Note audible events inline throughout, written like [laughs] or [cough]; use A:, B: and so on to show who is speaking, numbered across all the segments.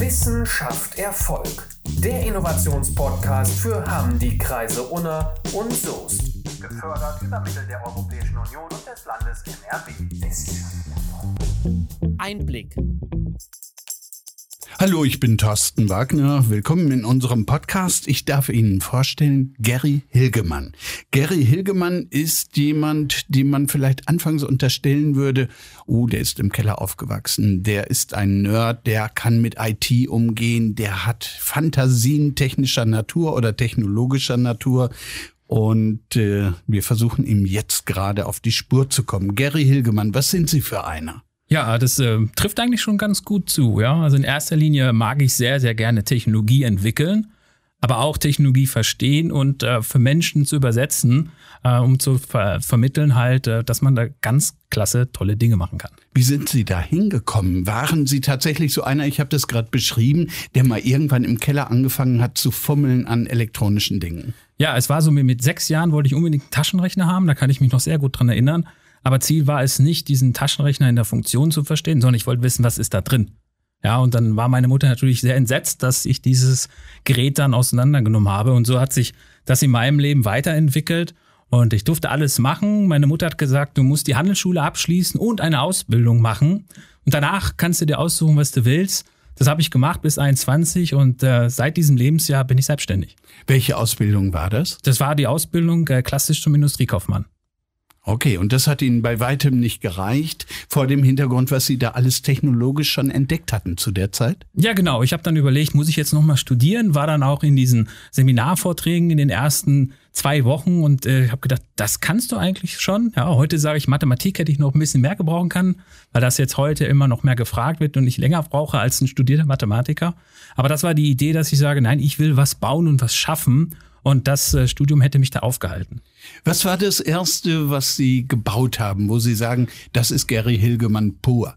A: Wissenschaft Erfolg. Der Innovationspodcast für Hamm, die Kreise Unna und Soest. Gefördert über Mittel der Europäischen Union und des Landes NRW.
B: Einblick.
C: Hallo, ich bin Thorsten Wagner. Willkommen in unserem Podcast. Ich darf Ihnen vorstellen, Gary Hilgemann. Gary Hilgemann ist jemand, dem man vielleicht anfangs unterstellen würde, oh, der ist im Keller aufgewachsen, der ist ein Nerd, der kann mit IT umgehen, der hat Fantasien technischer Natur oder technologischer Natur. Und äh, wir versuchen ihm jetzt gerade auf die Spur zu kommen. Gary Hilgemann, was sind Sie für einer?
B: Ja, das äh, trifft eigentlich schon ganz gut zu. Ja, also in erster Linie mag ich sehr, sehr gerne Technologie entwickeln, aber auch Technologie verstehen und äh, für Menschen zu übersetzen, äh, um zu ver vermitteln halt, äh, dass man da ganz klasse, tolle Dinge machen kann.
C: Wie sind Sie da hingekommen? Waren Sie tatsächlich so einer, ich habe das gerade beschrieben, der mal irgendwann im Keller angefangen hat zu fummeln an elektronischen Dingen?
B: Ja, es war so, mit sechs Jahren wollte ich unbedingt einen Taschenrechner haben, da kann ich mich noch sehr gut dran erinnern. Aber Ziel war es nicht, diesen Taschenrechner in der Funktion zu verstehen, sondern ich wollte wissen, was ist da drin. Ja, und dann war meine Mutter natürlich sehr entsetzt, dass ich dieses Gerät dann auseinandergenommen habe. Und so hat sich das in meinem Leben weiterentwickelt. Und ich durfte alles machen. Meine Mutter hat gesagt, du musst die Handelsschule abschließen und eine Ausbildung machen. Und danach kannst du dir aussuchen, was du willst. Das habe ich gemacht bis 21 und äh, seit diesem Lebensjahr bin ich selbstständig.
C: Welche Ausbildung war das?
B: Das war die Ausbildung äh, klassisch zum Industriekaufmann.
C: Okay, und das hat Ihnen bei weitem nicht gereicht, vor dem Hintergrund, was Sie da alles technologisch schon entdeckt hatten zu der Zeit?
B: Ja, genau. Ich habe dann überlegt, muss ich jetzt nochmal studieren? War dann auch in diesen Seminarvorträgen in den ersten zwei Wochen und äh, habe gedacht, das kannst du eigentlich schon. Ja, heute sage ich, Mathematik hätte ich noch ein bisschen mehr gebrauchen können, weil das jetzt heute immer noch mehr gefragt wird und ich länger brauche als ein studierter Mathematiker. Aber das war die Idee, dass ich sage, nein, ich will was bauen und was schaffen und das äh, Studium hätte mich da aufgehalten.
C: Was war das Erste, was Sie gebaut haben, wo Sie sagen, das ist Gary Hilgemann pur?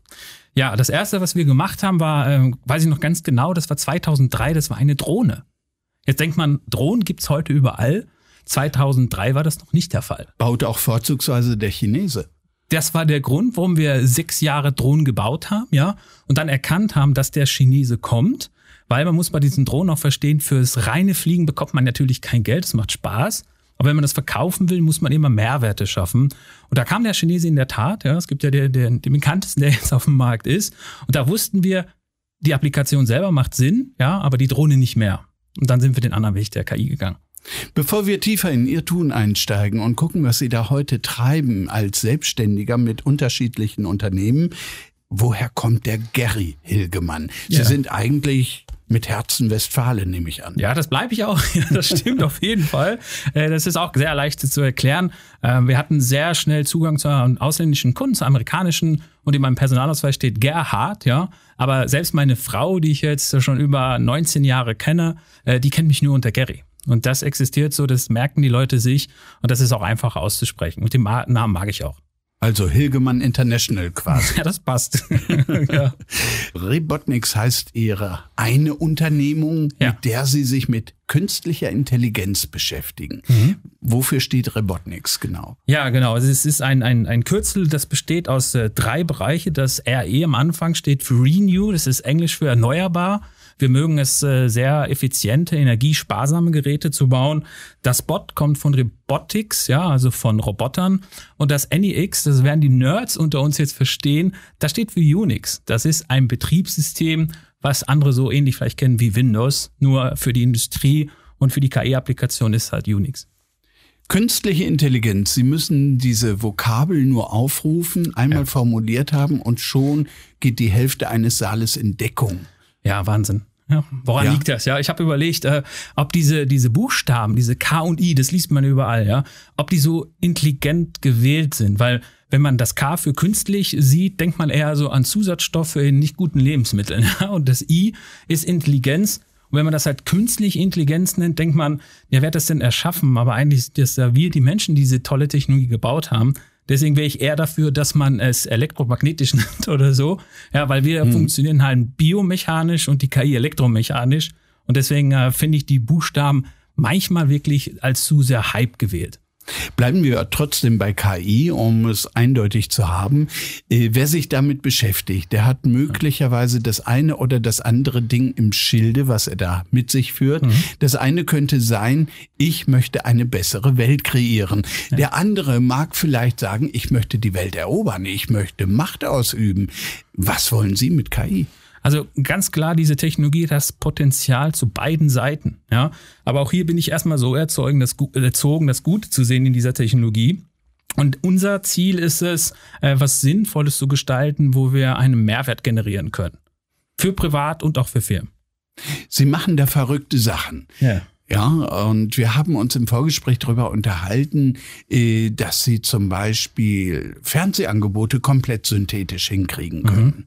B: Ja, das Erste, was wir gemacht haben, war, äh, weiß ich noch ganz genau, das war 2003, das war eine Drohne. Jetzt denkt man, Drohnen gibt's heute überall. 2003 war das noch nicht der Fall.
C: Baut auch vorzugsweise der Chinese.
B: Das war der Grund, warum wir sechs Jahre Drohnen gebaut haben, ja, und dann erkannt haben, dass der Chinese kommt weil man muss bei diesen Drohnen auch verstehen, fürs reine Fliegen bekommt man natürlich kein Geld, es macht Spaß. Aber wenn man das verkaufen will, muss man immer Mehrwerte schaffen. Und da kam der Chinese in der Tat, ja, es gibt ja den, den, den bekanntesten, der [laughs] jetzt auf dem Markt ist. Und da wussten wir, die Applikation selber macht Sinn, ja, aber die Drohne nicht mehr. Und dann sind wir den anderen Weg der KI gegangen.
C: Bevor wir tiefer in Ihr Tun einsteigen und gucken, was Sie da heute treiben als Selbstständiger mit unterschiedlichen Unternehmen, woher kommt der Gary Hilgemann? Sie ja. sind eigentlich mit Herzen Westfalen, nehme ich an.
B: Ja, das bleibe ich auch. [laughs] das stimmt auf jeden Fall. Äh, das ist auch sehr leicht zu erklären. Ähm, wir hatten sehr schnell Zugang zu ausländischen Kunden, zu amerikanischen und in meinem Personalausweis steht Gerhard, ja. Aber selbst meine Frau, die ich jetzt schon über 19 Jahre kenne, äh, die kennt mich nur unter Gary. Und das existiert so, das merken die Leute sich und das ist auch einfach auszusprechen. Und den Namen mag ich auch.
C: Also Hilgemann International quasi. [laughs]
B: Ja, das passt. [laughs]
C: ja. Rebotniks heißt Ihre eine Unternehmung, ja. mit der Sie sich mit künstlicher Intelligenz beschäftigen. Mhm. Wofür steht Rebotniks genau?
B: Ja, genau. Es ist ein, ein, ein Kürzel, das besteht aus äh, drei Bereiche. Das RE am Anfang steht für Renew, das ist Englisch für erneuerbar. Wir mögen es äh, sehr effiziente, energiesparsame Geräte zu bauen. Das Bot kommt von Robotics, ja, also von Robotern. Und das NEX, das werden die Nerds unter uns jetzt verstehen, das steht für Unix. Das ist ein Betriebssystem, was andere so ähnlich vielleicht kennen wie Windows, nur für die Industrie und für die KI-Applikation ist halt Unix.
C: Künstliche Intelligenz, Sie müssen diese Vokabel nur aufrufen, einmal ja. formuliert haben und schon geht die Hälfte eines Saales in Deckung.
B: Ja, Wahnsinn. Ja, woran ja. liegt das? Ja, ich habe überlegt, äh, ob diese diese Buchstaben, diese K und I, das liest man überall, ja, ob die so intelligent gewählt sind, weil wenn man das K für künstlich sieht, denkt man eher so an Zusatzstoffe in nicht guten Lebensmitteln. [laughs] Ja? Und das I ist Intelligenz. Und wenn man das halt künstlich Intelligenz nennt, denkt man, ja, wer hat das denn erschaffen? Aber eigentlich ist das ja wir, die Menschen, die diese tolle Technologie gebaut haben. Deswegen wäre ich eher dafür, dass man es elektromagnetisch [laughs] nennt oder so. Ja, weil wir hm. funktionieren halt biomechanisch und die KI elektromechanisch. Und deswegen äh, finde ich die Buchstaben manchmal wirklich als zu sehr Hype gewählt.
C: Bleiben wir trotzdem bei KI, um es eindeutig zu haben. Äh, wer sich damit beschäftigt, der hat möglicherweise das eine oder das andere Ding im Schilde, was er da mit sich führt. Mhm. Das eine könnte sein, ich möchte eine bessere Welt kreieren. Ja. Der andere mag vielleicht sagen, ich möchte die Welt erobern, ich möchte Macht ausüben. Was wollen Sie mit KI?
B: Also ganz klar, diese Technologie hat das Potenzial zu beiden Seiten. Ja, aber auch hier bin ich erstmal so erzeugen, das, erzogen, das Gute zu sehen in dieser Technologie. Und unser Ziel ist es, äh, was Sinnvolles zu gestalten, wo wir einen Mehrwert generieren können. Für privat und auch für Firmen.
C: Sie machen da verrückte Sachen. Ja. Ja, und wir haben uns im Vorgespräch darüber unterhalten, äh, dass Sie zum Beispiel Fernsehangebote komplett synthetisch hinkriegen können. Mhm.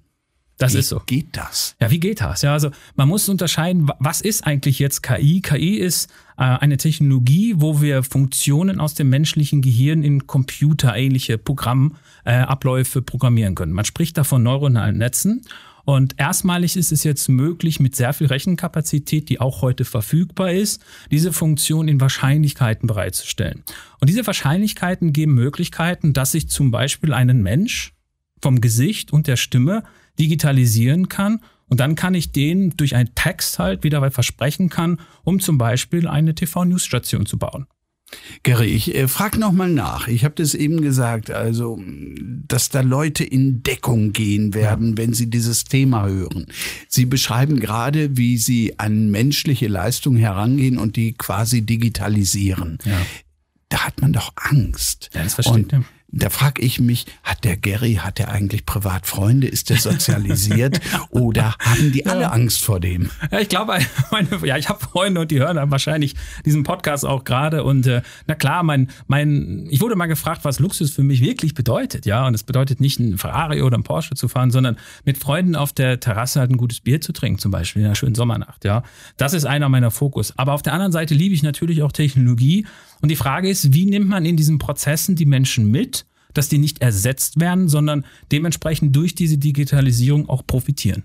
B: Das wie ist so.
C: geht das?
B: Ja, wie geht das? Ja, also man muss unterscheiden, was ist eigentlich jetzt KI? KI ist äh, eine Technologie, wo wir Funktionen aus dem menschlichen Gehirn in computerähnliche Programmabläufe äh, programmieren können. Man spricht da von neuronalen Netzen. Und erstmalig ist es jetzt möglich, mit sehr viel Rechenkapazität, die auch heute verfügbar ist, diese Funktion in Wahrscheinlichkeiten bereitzustellen. Und diese Wahrscheinlichkeiten geben Möglichkeiten, dass sich zum Beispiel einen Mensch vom Gesicht und der Stimme digitalisieren kann. Und dann kann ich den durch einen Text halt wieder versprechen kann, um zum Beispiel eine TV-News-Station zu bauen.
C: Gary, ich äh, frage nochmal nach. Ich habe das eben gesagt, also, dass da Leute in Deckung gehen werden, ja. wenn sie dieses Thema hören. Sie beschreiben gerade, wie sie an menschliche Leistung herangehen und die quasi digitalisieren. Ja. Da hat man doch Angst.
B: Ja, das versteht. Und
C: da frage ich mich, hat der Gary, hat der eigentlich privat Freunde? Ist der sozialisiert? [laughs] oder haben die alle ja. Angst vor dem?
B: Ja, ich glaube, [laughs] meine, ja, ich habe Freunde und die hören dann wahrscheinlich diesen Podcast auch gerade. Und äh, na klar, mein, mein, ich wurde mal gefragt, was Luxus für mich wirklich bedeutet. Ja, und es bedeutet nicht ein Ferrari oder ein Porsche zu fahren, sondern mit Freunden auf der Terrasse halt ein gutes Bier zu trinken, zum Beispiel in einer schönen Sommernacht. Ja, das ist einer meiner Fokus. Aber auf der anderen Seite liebe ich natürlich auch Technologie. Und die Frage ist, wie nimmt man in diesen Prozessen die Menschen mit? dass die nicht ersetzt werden, sondern dementsprechend durch diese Digitalisierung auch profitieren.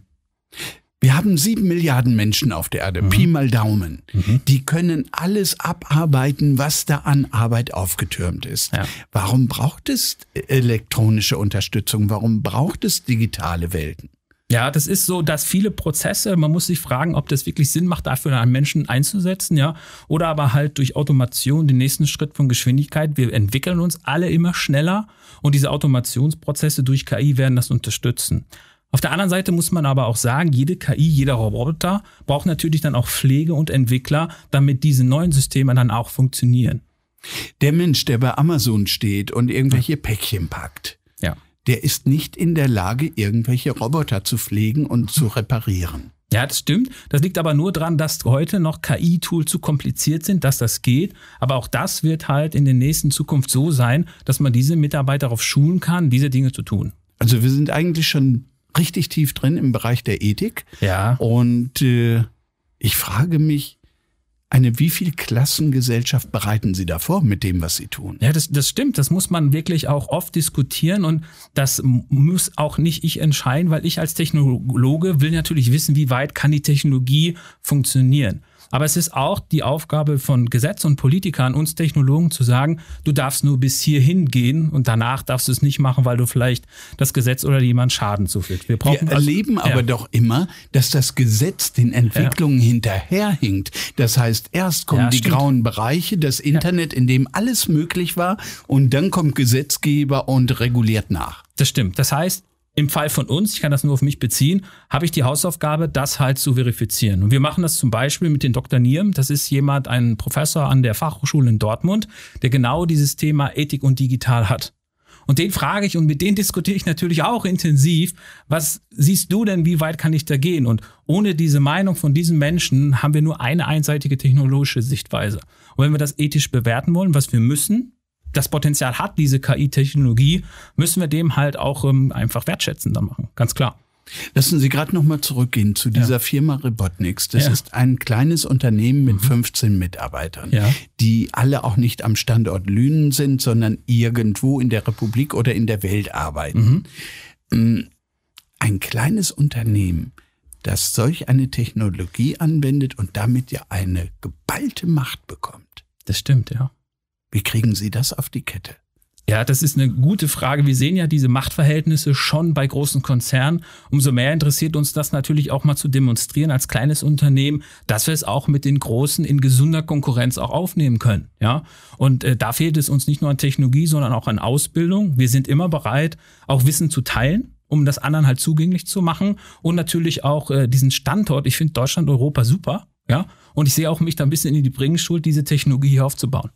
C: Wir haben sieben Milliarden Menschen auf der Erde, mhm. Pi mal Daumen. Mhm. Die können alles abarbeiten, was da an Arbeit aufgetürmt ist. Ja. Warum braucht es elektronische Unterstützung? Warum braucht es digitale Welten?
B: Ja, das ist so, dass viele Prozesse, man muss sich fragen, ob das wirklich Sinn macht, dafür einen Menschen einzusetzen, ja, oder aber halt durch Automation den nächsten Schritt von Geschwindigkeit. Wir entwickeln uns alle immer schneller und diese Automationsprozesse durch KI werden das unterstützen. Auf der anderen Seite muss man aber auch sagen, jede KI, jeder Roboter braucht natürlich dann auch Pflege und Entwickler, damit diese neuen Systeme dann auch funktionieren.
C: Der Mensch, der bei Amazon steht und irgendwelche Päckchen packt. Der ist nicht in der Lage, irgendwelche Roboter zu pflegen und zu reparieren.
B: Ja, das stimmt. Das liegt aber nur daran, dass heute noch KI-Tools zu kompliziert sind, dass das geht. Aber auch das wird halt in der nächsten Zukunft so sein, dass man diese Mitarbeiter darauf schulen kann, diese Dinge zu tun.
C: Also wir sind eigentlich schon richtig tief drin im Bereich der Ethik.
B: Ja.
C: Und äh, ich frage mich, eine wie viel Klassengesellschaft bereiten Sie da vor mit dem, was Sie tun?
B: Ja, das, das stimmt. Das muss man wirklich auch oft diskutieren und das muss auch nicht ich entscheiden, weil ich als Technologe will natürlich wissen, wie weit kann die Technologie funktionieren. Aber es ist auch die Aufgabe von Gesetz und Politikern, uns Technologen zu sagen, du darfst nur bis hierhin gehen und danach darfst du es nicht machen, weil du vielleicht das Gesetz oder jemand Schaden zufügt.
C: Wir, brauchen Wir also, erleben also, aber ja. doch immer, dass das Gesetz den Entwicklungen ja. hinterherhinkt. Das heißt, erst kommen ja, die stimmt. grauen Bereiche, das Internet, in dem alles möglich war, und dann kommt Gesetzgeber und reguliert nach.
B: Das stimmt. Das heißt, im Fall von uns, ich kann das nur auf mich beziehen, habe ich die Hausaufgabe, das halt zu verifizieren. Und wir machen das zum Beispiel mit den Dr. Nierm. Das ist jemand, ein Professor an der Fachhochschule in Dortmund, der genau dieses Thema Ethik und Digital hat. Und den frage ich und mit denen diskutiere ich natürlich auch intensiv. Was siehst du denn, wie weit kann ich da gehen? Und ohne diese Meinung von diesen Menschen haben wir nur eine einseitige technologische Sichtweise. Und wenn wir das ethisch bewerten wollen, was wir müssen, das Potenzial hat, diese KI-Technologie, müssen wir dem halt auch ähm, einfach wertschätzender machen. Ganz klar.
C: Lassen Sie gerade noch mal zurückgehen zu dieser ja. Firma Robotniks. Das ja. ist ein kleines Unternehmen mit mhm. 15 Mitarbeitern, ja. die alle auch nicht am Standort Lünen sind, sondern irgendwo in der Republik oder in der Welt arbeiten. Mhm. Mm, ein kleines Unternehmen, das solch eine Technologie anwendet und damit ja eine geballte Macht bekommt.
B: Das stimmt, ja.
C: Wie kriegen Sie das auf die Kette?
B: Ja, das ist eine gute Frage. Wir sehen ja diese Machtverhältnisse schon bei großen Konzernen. Umso mehr interessiert uns das natürlich auch mal zu demonstrieren als kleines Unternehmen, dass wir es auch mit den Großen in gesunder Konkurrenz auch aufnehmen können. Ja, und äh, da fehlt es uns nicht nur an Technologie, sondern auch an Ausbildung. Wir sind immer bereit, auch Wissen zu teilen um das anderen halt zugänglich zu machen und natürlich auch äh, diesen Standort. Ich finde Deutschland, Europa super, ja, und ich sehe auch mich da ein bisschen in die Bringschuld, diese Technologie hier aufzubauen.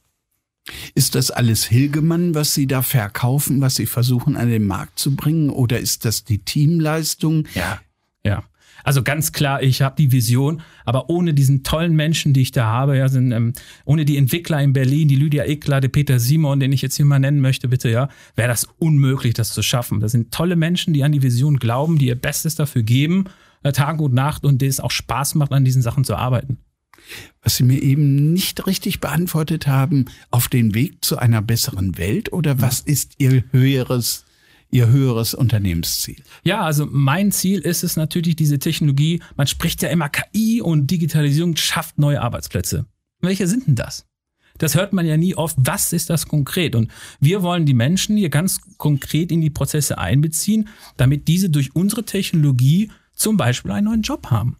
C: Ist das alles Hilgemann, was Sie da verkaufen, was Sie versuchen an den Markt zu bringen? Oder ist das die Teamleistung?
B: Ja, ja. Also ganz klar, ich habe die Vision, aber ohne diesen tollen Menschen, die ich da habe, ja, sind, ähm, ohne die Entwickler in Berlin, die Lydia Ekler, der Peter Simon, den ich jetzt hier mal nennen möchte, bitte, ja, wäre das unmöglich, das zu schaffen. Das sind tolle Menschen, die an die Vision glauben, die ihr Bestes dafür geben, äh, Tag und Nacht und denen es auch Spaß macht, an diesen Sachen zu arbeiten
C: was Sie mir eben nicht richtig beantwortet haben, auf den Weg zu einer besseren Welt oder was ist Ihr höheres Ihr höheres Unternehmensziel?
B: Ja, also mein Ziel ist es natürlich, diese Technologie, man spricht ja immer KI und Digitalisierung schafft neue Arbeitsplätze. Welche sind denn das? Das hört man ja nie oft. Was ist das konkret? Und wir wollen die Menschen hier ganz konkret in die Prozesse einbeziehen, damit diese durch unsere Technologie zum Beispiel einen neuen Job haben.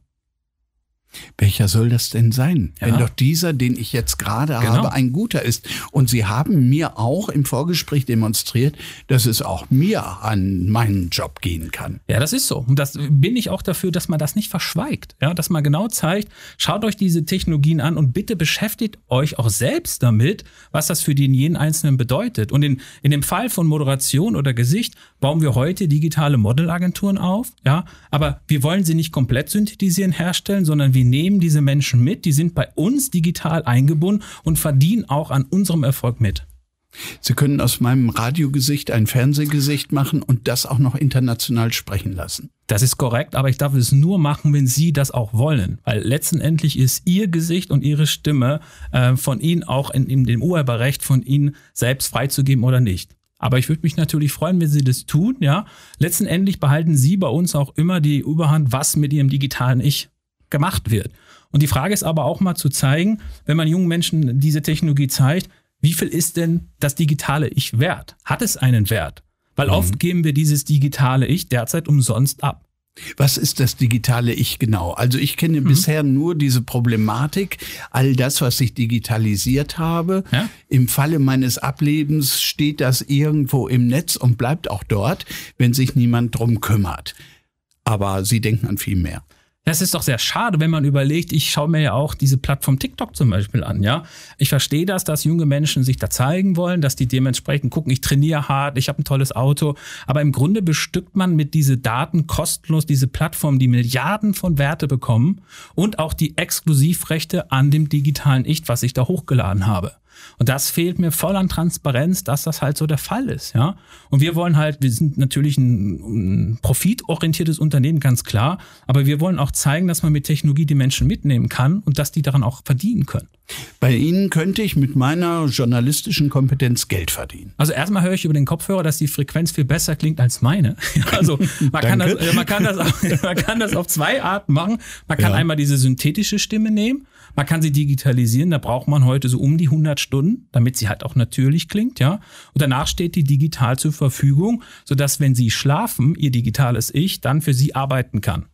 C: Welcher soll das denn sein? Ja. Wenn doch dieser, den ich jetzt gerade genau. habe, ein guter ist. Und Sie haben mir auch im Vorgespräch demonstriert, dass es auch mir an meinen Job gehen kann.
B: Ja, das ist so. Und das bin ich auch dafür, dass man das nicht verschweigt. Ja, dass man genau zeigt, schaut euch diese Technologien an und bitte beschäftigt euch auch selbst damit, was das für den jeden Einzelnen bedeutet. Und in, in dem Fall von Moderation oder Gesicht bauen wir heute digitale Modelagenturen auf. Ja, aber wir wollen sie nicht komplett synthetisieren, herstellen, sondern wir wir nehmen diese Menschen mit, die sind bei uns digital eingebunden und verdienen auch an unserem Erfolg mit.
C: Sie können aus meinem Radiogesicht ein Fernsehgesicht machen und das auch noch international sprechen lassen.
B: Das ist korrekt, aber ich darf es nur machen, wenn Sie das auch wollen. Weil letztendlich ist Ihr Gesicht und Ihre Stimme äh, von Ihnen auch in, in dem Urheberrecht von Ihnen selbst freizugeben oder nicht. Aber ich würde mich natürlich freuen, wenn Sie das tun, ja. Letztendlich behalten Sie bei uns auch immer die Überhand, was mit Ihrem digitalen Ich gemacht wird. Und die Frage ist aber auch mal zu zeigen, wenn man jungen Menschen diese Technologie zeigt, wie viel ist denn das digitale Ich wert? Hat es einen Wert? Weil mhm. oft geben wir dieses digitale Ich derzeit umsonst ab.
C: Was ist das digitale Ich genau? Also ich kenne mhm. bisher nur diese Problematik, all das, was ich digitalisiert habe. Ja? Im Falle meines Ablebens steht das irgendwo im Netz und bleibt auch dort, wenn sich niemand drum kümmert. Aber Sie denken an viel mehr.
B: Das ist doch sehr schade, wenn man überlegt, ich schaue mir ja auch diese Plattform TikTok zum Beispiel an, ja. Ich verstehe das, dass junge Menschen sich da zeigen wollen, dass die dementsprechend gucken, ich trainiere hart, ich habe ein tolles Auto. Aber im Grunde bestückt man mit diese Daten kostenlos diese Plattform, die Milliarden von Werte bekommen und auch die Exklusivrechte an dem digitalen Ich, was ich da hochgeladen habe. Und das fehlt mir voll an Transparenz, dass das halt so der Fall ist, ja. Und wir wollen halt, wir sind natürlich ein, ein profitorientiertes Unternehmen, ganz klar, aber wir wollen auch zeigen, dass man mit Technologie die Menschen mitnehmen kann und dass die daran auch verdienen können.
C: Bei Ihnen könnte ich mit meiner journalistischen Kompetenz Geld verdienen.
B: Also erstmal höre ich über den Kopfhörer, dass die Frequenz viel besser klingt als meine. [laughs] Also man, kann das, man, kann das, auf, [laughs] man kann das auf zwei Arten machen. Man kann ja. einmal diese synthetische Stimme nehmen man kann sie digitalisieren, da braucht man heute so um die 100 Stunden, damit sie halt auch natürlich klingt, ja. Und danach steht die digital zur Verfügung, sodass, wenn sie schlafen, ihr digitales Ich dann für sie arbeiten kann.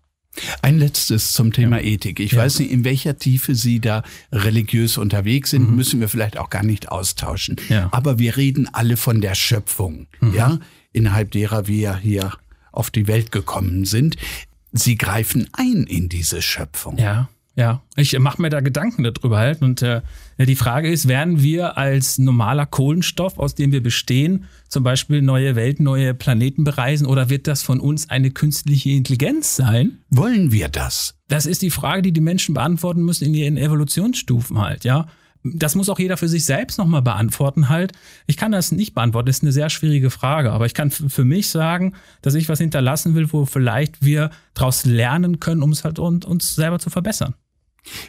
C: Ein letztes zum Thema ja. Ethik. Ich ja. weiß nicht, in welcher Tiefe Sie da religiös unterwegs sind, mhm. müssen wir vielleicht auch gar nicht austauschen. Ja. Aber wir reden alle von der Schöpfung, mhm. ja, innerhalb derer wir hier auf die Welt gekommen sind. Sie greifen ein in diese Schöpfung.
B: Ja. Ja, ich mache mir da Gedanken darüber halt. Und äh, die Frage ist, werden wir als normaler Kohlenstoff, aus dem wir bestehen, zum Beispiel neue Welten, neue Planeten bereisen oder wird das von uns eine künstliche Intelligenz sein?
C: Wollen wir das?
B: Das ist die Frage, die die Menschen beantworten müssen in ihren Evolutionsstufen halt, ja. Das muss auch jeder für sich selbst nochmal beantworten halt. Ich kann das nicht beantworten, das ist eine sehr schwierige Frage, aber ich kann für mich sagen, dass ich was hinterlassen will, wo vielleicht wir daraus lernen können, um es halt uns selber zu verbessern.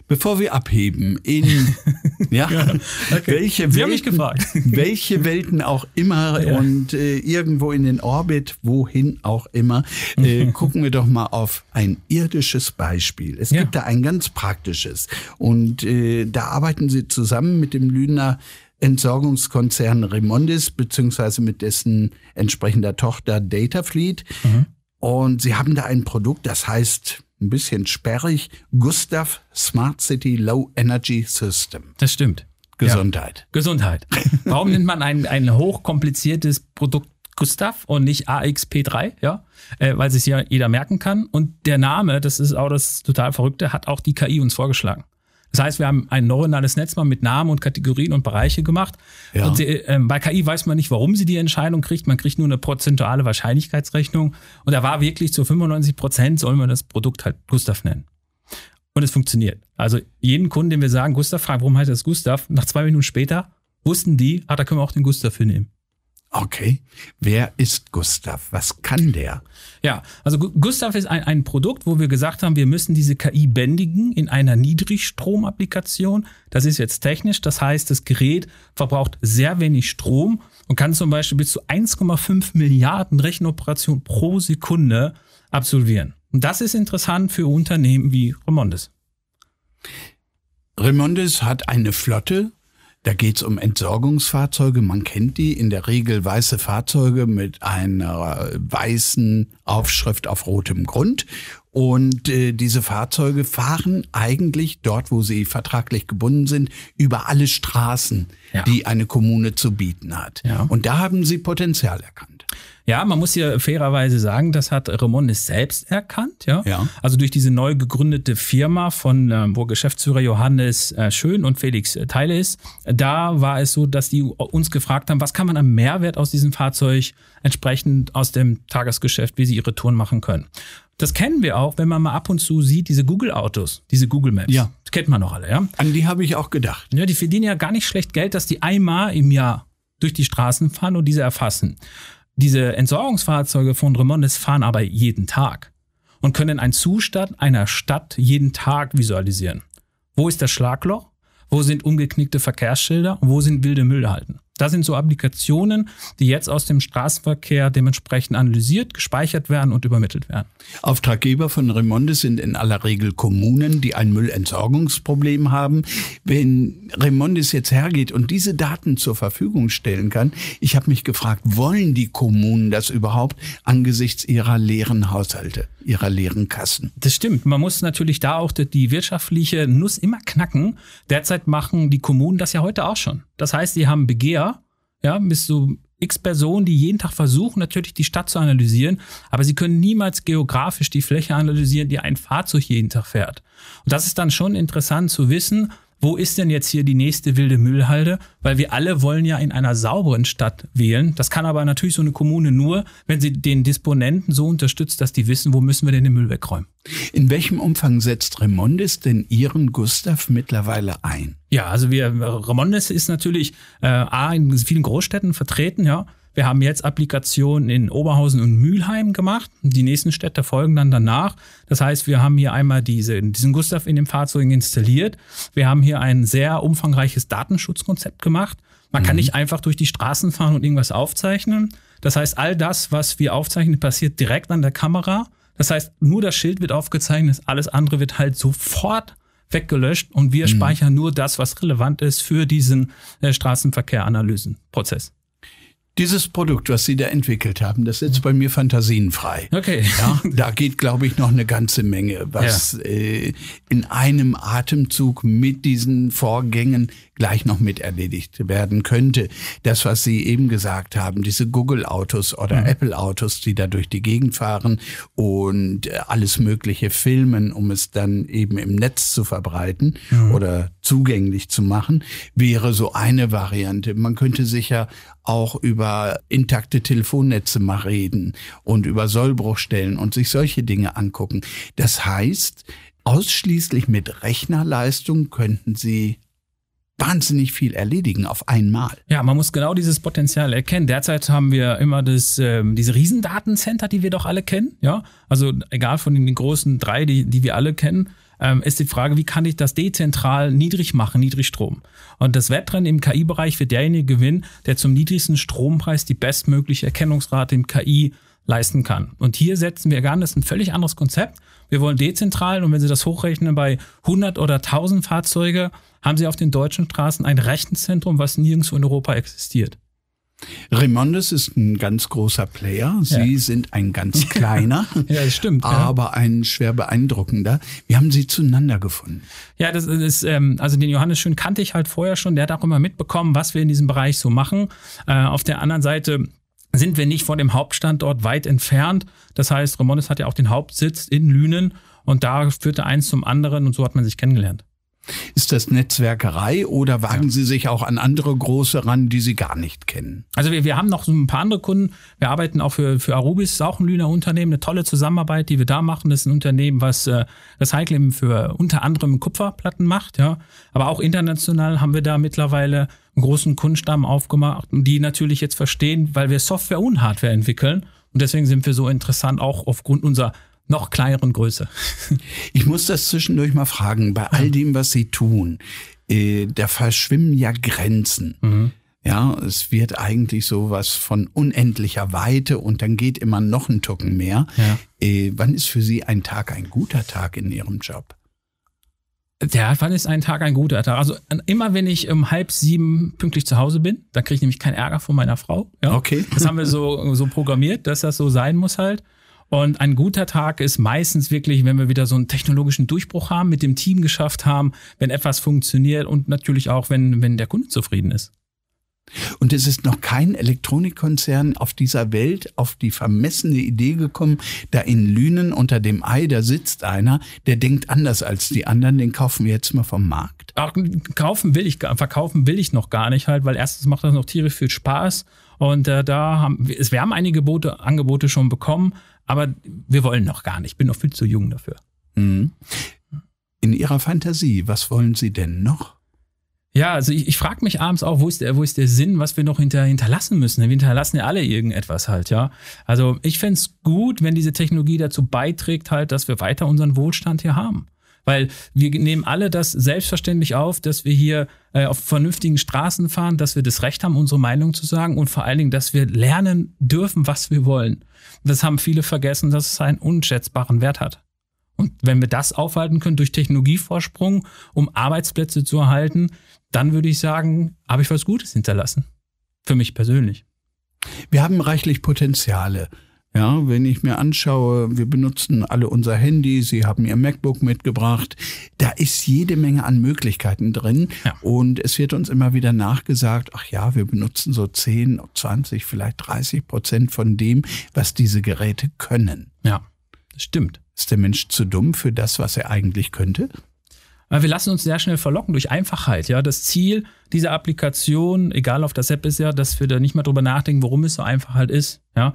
C: Bevor wir abheben, in [laughs] ja, ja okay. welche,
B: Sie Welten, [laughs]
C: welche Welten auch immer ja. und äh, irgendwo in den Orbit, wohin auch immer, äh, [laughs] gucken wir doch mal auf ein irdisches Beispiel. Es ja. gibt da ein ganz praktisches und äh, da arbeiten Sie zusammen mit dem Lüner Entsorgungskonzern Remondis beziehungsweise mit dessen entsprechender Tochter Datafleet. Mhm. Und sie haben da ein Produkt, das heißt ein bisschen sperrig, Gustav Smart City Low Energy System.
B: Das stimmt.
C: Gesundheit.
B: Ja. Gesundheit. Warum nennt man ein, ein hochkompliziertes Produkt Gustav und nicht AXP3, ja, äh, weil sich ja jeder merken kann. Und der Name, das ist auch das total Verrückte, hat auch die KI uns vorgeschlagen. Das heißt, wir haben ein neuronales Netz mal mit Namen und Kategorien und Bereiche gemacht. Ja. Und äh, bei KI weiß man nicht, warum sie die Entscheidung kriegt. Man kriegt nur eine prozentuale Wahrscheinlichkeitsrechnung. Und da war wirklich zu 95 Prozent, sollen wir das Produkt halt Gustav nennen. Und es funktioniert. Also jeden Kunden, den wir sagen, Gustav, fragen, warum heißt das Gustav? Nach zwei Minuten später wussten die, ah, da können wir auch den Gustav für nehmen.
C: Okay. Wer ist Gustav? Was kann der?
B: Ja, also Gustav ist ein, ein Produkt, wo wir gesagt haben, wir müssen diese KI bändigen in einer Niedrigstromapplikation. Das ist jetzt technisch. Das heißt, das Gerät verbraucht sehr wenig Strom und kann zum Beispiel bis zu 1,5 Milliarden Rechenoperationen pro Sekunde absolvieren. Und das ist interessant für Unternehmen wie Remondes.
C: Remondes hat eine Flotte da geht's um Entsorgungsfahrzeuge. Man kennt die, in der Regel weiße Fahrzeuge mit einer weißen Aufschrift auf rotem Grund. Und äh, diese Fahrzeuge fahren eigentlich dort, wo sie vertraglich gebunden sind, über alle Straßen, ja. die eine Kommune zu bieten hat. Ja. Und da haben sie Potenzial erkannt.
B: Ja, man muss hier fairerweise sagen, das hat Remondes selbst erkannt. Ja? ja. Also durch diese neu gegründete Firma von, äh, wo Geschäftsführer Johannes äh, Schön und Felix äh, Teile ist, da war es so, dass die uns gefragt haben, was kann man am Mehrwert aus diesem Fahrzeug entsprechend aus dem Tagesgeschäft, wie sie ihre Touren machen können. Das kennen wir auch, wenn man mal ab und zu sieht, diese Google-Autos, diese Google Maps. Ja. Das kennt man noch alle, ja?
C: An die habe ich auch gedacht.
B: Ja, die verdienen ja gar nicht schlecht Geld, dass die einmal im Jahr durch die Straßen fahren und diese erfassen. Diese Entsorgungsfahrzeuge von Remondes fahren aber jeden Tag und können einen Zustand einer Stadt jeden Tag visualisieren. Wo ist das Schlagloch? Wo sind umgeknickte Verkehrsschilder? Wo sind wilde Müllhalten? Das sind so Applikationen, die jetzt aus dem Straßenverkehr dementsprechend analysiert, gespeichert werden und übermittelt werden.
C: Auftraggeber von Remondes sind in aller Regel Kommunen, die ein Müllentsorgungsproblem haben. Wenn Remondes jetzt hergeht und diese Daten zur Verfügung stellen kann, ich habe mich gefragt, wollen die Kommunen das überhaupt angesichts ihrer leeren Haushalte, ihrer leeren Kassen?
B: Das stimmt. Man muss natürlich da auch die wirtschaftliche Nuss immer knacken. Derzeit machen die Kommunen das ja heute auch schon. Das heißt, sie haben Begehr, ja, bis zu x Personen, die jeden Tag versuchen, natürlich die Stadt zu analysieren, aber sie können niemals geografisch die Fläche analysieren, die ein Fahrzeug jeden Tag fährt. Und das ist dann schon interessant zu wissen, wo ist denn jetzt hier die nächste wilde Müllhalde? Weil wir alle wollen ja in einer sauberen Stadt wählen. Das kann aber natürlich so eine Kommune nur, wenn sie den Disponenten so unterstützt, dass die wissen, wo müssen wir denn den Müll wegräumen.
C: In welchem Umfang setzt Remondes denn Ihren Gustav mittlerweile ein?
B: Ja, also wir, Remondes ist natürlich äh, A, in vielen Großstädten vertreten, ja. Wir haben jetzt Applikationen in Oberhausen und Mülheim gemacht. Die nächsten Städte folgen dann danach. Das heißt, wir haben hier einmal diese, diesen Gustav in dem Fahrzeug installiert. Wir haben hier ein sehr umfangreiches Datenschutzkonzept gemacht. Man mhm. kann nicht einfach durch die Straßen fahren und irgendwas aufzeichnen. Das heißt, all das, was wir aufzeichnen, passiert direkt an der Kamera. Das heißt, nur das Schild wird aufgezeichnet, alles andere wird halt sofort weggelöscht und wir mhm. speichern nur das, was relevant ist für diesen äh, Straßenverkehranalysenprozess.
C: Dieses Produkt, was Sie da entwickelt haben, das setzt bei mir Fantasien frei.
B: Okay.
C: Ja, [laughs] da geht, glaube ich, noch eine ganze Menge, was ja. äh, in einem Atemzug mit diesen Vorgängen gleich noch mit erledigt werden könnte. Das, was Sie eben gesagt haben, diese Google-Autos oder mhm. Apple-Autos, die da durch die Gegend fahren und äh, alles Mögliche filmen, um es dann eben im Netz zu verbreiten mhm. oder zugänglich zu machen, wäre so eine Variante. Man könnte sicher auch über intakte Telefonnetze mal reden und über Sollbruchstellen und sich solche Dinge angucken. Das heißt, ausschließlich mit Rechnerleistung könnten Sie wahnsinnig viel erledigen auf einmal.
B: Ja, man muss genau dieses Potenzial erkennen. Derzeit haben wir immer das, ähm, diese Riesendatencenter, die wir doch alle kennen. Ja, also egal von den großen drei, die, die wir alle kennen, ähm, ist die Frage, wie kann ich das dezentral niedrig machen, Niedrigstrom? Und das Wettrennen im KI-Bereich wird derjenige gewinnen, der zum niedrigsten Strompreis die bestmögliche Erkennungsrate im KI leisten kann. Und hier setzen wir das ist ein völlig anderes Konzept. Wir wollen dezentral und wenn Sie das hochrechnen bei 100 oder 1000 Fahrzeuge, haben sie auf den deutschen Straßen ein Rechenzentrum, was nirgendwo in Europa existiert.
C: Remondes ist ein ganz großer Player. Sie ja. sind ein ganz [laughs] kleiner.
B: ja, das stimmt.
C: Aber ja. ein schwer beeindruckender. Wie haben Sie zueinander gefunden?
B: Ja, das ist, ähm, also den Johannes Schön kannte ich halt vorher schon. Der hat auch immer mitbekommen, was wir in diesem Bereich so machen. Äh, auf der anderen Seite sind wir nicht von dem Hauptstandort weit entfernt. Das heißt, Remondes hat ja auch den Hauptsitz in Lünen und da führte eins zum anderen und so hat man sich kennengelernt.
C: Ist das Netzwerkerei oder wagen ja. Sie sich auch an andere große ran, die Sie gar nicht kennen?
B: Also wir, wir haben noch so ein paar andere Kunden. Wir arbeiten auch für, für Arubis, ist auch ein Lüner Unternehmen, eine tolle Zusammenarbeit, die wir da machen. Das ist ein Unternehmen, was äh, Recycling für unter anderem Kupferplatten macht. Ja. Aber auch international haben wir da mittlerweile einen großen Kundenstamm aufgemacht, die natürlich jetzt verstehen, weil wir Software und Hardware entwickeln. Und deswegen sind wir so interessant, auch aufgrund unserer noch kleineren Größe. [laughs]
C: Ich muss das zwischendurch mal fragen, bei all dem, was Sie tun, äh, da verschwimmen ja Grenzen. Mhm. Ja, es wird eigentlich sowas von unendlicher Weite und dann geht immer noch ein Tucken mehr. Ja. Äh, wann ist für Sie ein Tag ein guter Tag in Ihrem Job?
B: Ja, wann ist ein Tag ein guter Tag? Also immer wenn ich um halb sieben pünktlich zu Hause bin, dann kriege ich nämlich keinen Ärger von meiner Frau. Ja?
C: Okay.
B: Das haben wir so, so programmiert, dass das so sein muss halt. Und ein guter Tag ist meistens wirklich, wenn wir wieder so einen technologischen Durchbruch haben, mit dem Team geschafft haben, wenn etwas funktioniert und natürlich auch, wenn, wenn der Kunde zufrieden ist.
C: Und es ist noch kein Elektronikkonzern auf dieser Welt auf die vermessene Idee gekommen, da in Lünen unter dem Ei, da sitzt einer, der denkt anders als die anderen, den kaufen wir jetzt mal vom Markt.
B: Ach, kaufen will ich, verkaufen will ich noch gar nicht halt, weil erstens macht das noch tierisch viel Spaß und äh, da haben wir, haben einige Bote, Angebote schon bekommen, aber wir wollen noch gar nicht. Ich bin noch viel zu jung dafür. Mhm.
C: In Ihrer Fantasie, was wollen Sie denn noch?
B: Ja, also ich, ich frage mich abends auch, wo ist, der, wo ist der Sinn, was wir noch hinter, hinterlassen müssen? Wir hinterlassen ja alle irgendetwas halt, ja. Also ich fände gut, wenn diese Technologie dazu beiträgt, halt, dass wir weiter unseren Wohlstand hier haben. Weil wir nehmen alle das selbstverständlich auf, dass wir hier äh, auf vernünftigen Straßen fahren, dass wir das Recht haben, unsere Meinung zu sagen und vor allen Dingen, dass wir lernen dürfen, was wir wollen. Das haben viele vergessen, dass es einen unschätzbaren Wert hat. Und wenn wir das aufhalten können durch Technologievorsprung, um Arbeitsplätze zu erhalten, dann würde ich sagen, habe ich was Gutes hinterlassen. Für mich persönlich.
C: Wir haben reichlich Potenziale. Ja, wenn ich mir anschaue, wir benutzen alle unser Handy, Sie haben Ihr MacBook mitgebracht, da ist jede Menge an Möglichkeiten drin ja. und es wird uns immer wieder nachgesagt, ach ja, wir benutzen so 10, 20, vielleicht 30 Prozent von dem, was diese Geräte können.
B: Ja, das stimmt.
C: Ist der Mensch zu dumm für das, was er eigentlich könnte?
B: Wir lassen uns sehr schnell verlocken durch Einfachheit. Ja, das Ziel dieser Applikation, egal auf das App ist ja, dass wir da nicht mehr drüber nachdenken, warum es so einfach halt ist. Ja,